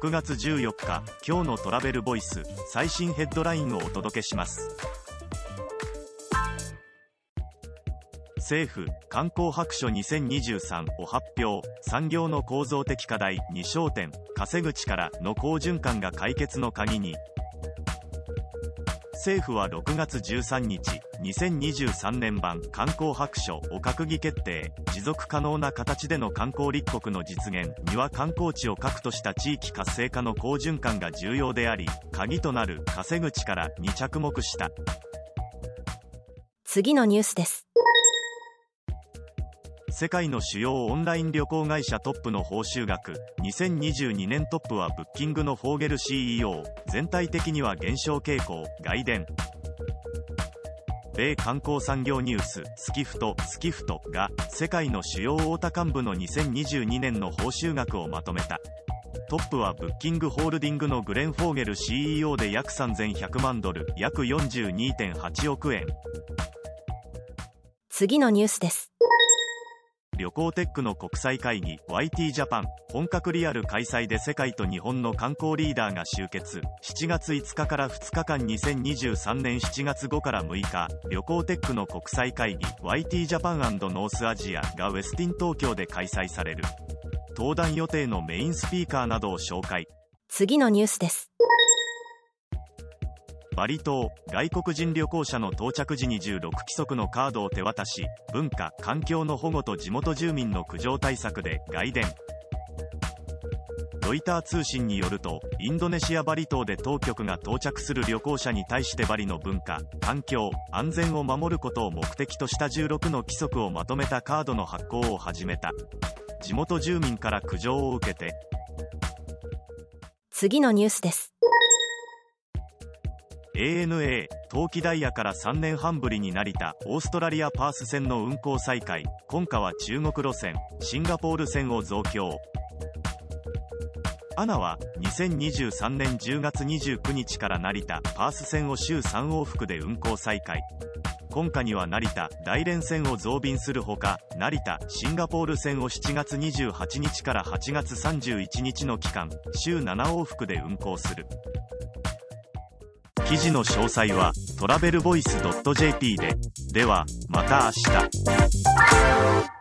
6月14日今日のトラベルボイス最新ヘッドラインをお届けします。政府観光白書2023を発表。産業の構造的課題に焦点。稼ぐ力の好循環が解決の鍵に。政府は6月13日2023年版観光白書を閣議決定持続可能な形での観光立国の実現には観光地を核とした地域活性化の好循環が重要であり鍵となる稼ぐ力に着目した。次のニュースです。世界の主要オンライン旅行会社トップの報酬額2022年トップはブッキングのフォーゲル CEO 全体的には減少傾向外伝米観光産業ニューススキフトスキフトが世界の主要大田幹部の2022年の報酬額をまとめた。トップはブッキングホールディングのグレン・フォーゲル CEO で約3100万ドル約42.8億円。次のニュースです。旅行テックの国際会議 YT ジャパン本格リアル開催で世界と日本の観光リーダーが集結。7月5日から2日間2023年7月5から6日旅行テックの国際会議 YT ジャパンノースアジアがウェスティン東京で開催される。登壇予定のメインスピーカーなどを紹介。次のニュースです。バリ島外国人旅行者の到着時に16規則のカードを手渡し文化環境の保護と地元住民の苦情対策で外伝ロイター通信によるとインドネシアバリ島で当局が到着する旅行者に対してバリの文化環境安全を守ることを目的とした16の規則をまとめたカードの発行を始めた。地元住民から苦情を受けて。次のニュースです。ANA 冬季ダイヤから3年半ぶりに成田オーストラリアパース線の運行再開。今夏は中国路線シンガポール線を増強。アナは2023年10月29日から成田パース線を週3往復で運行再開。今夏には成田大連線を増便するほか成田シンガポール線を7月28日から8月31日の期間週7往復で運行する。記事の詳細はトラベルボイス .jp で。ではまた明日。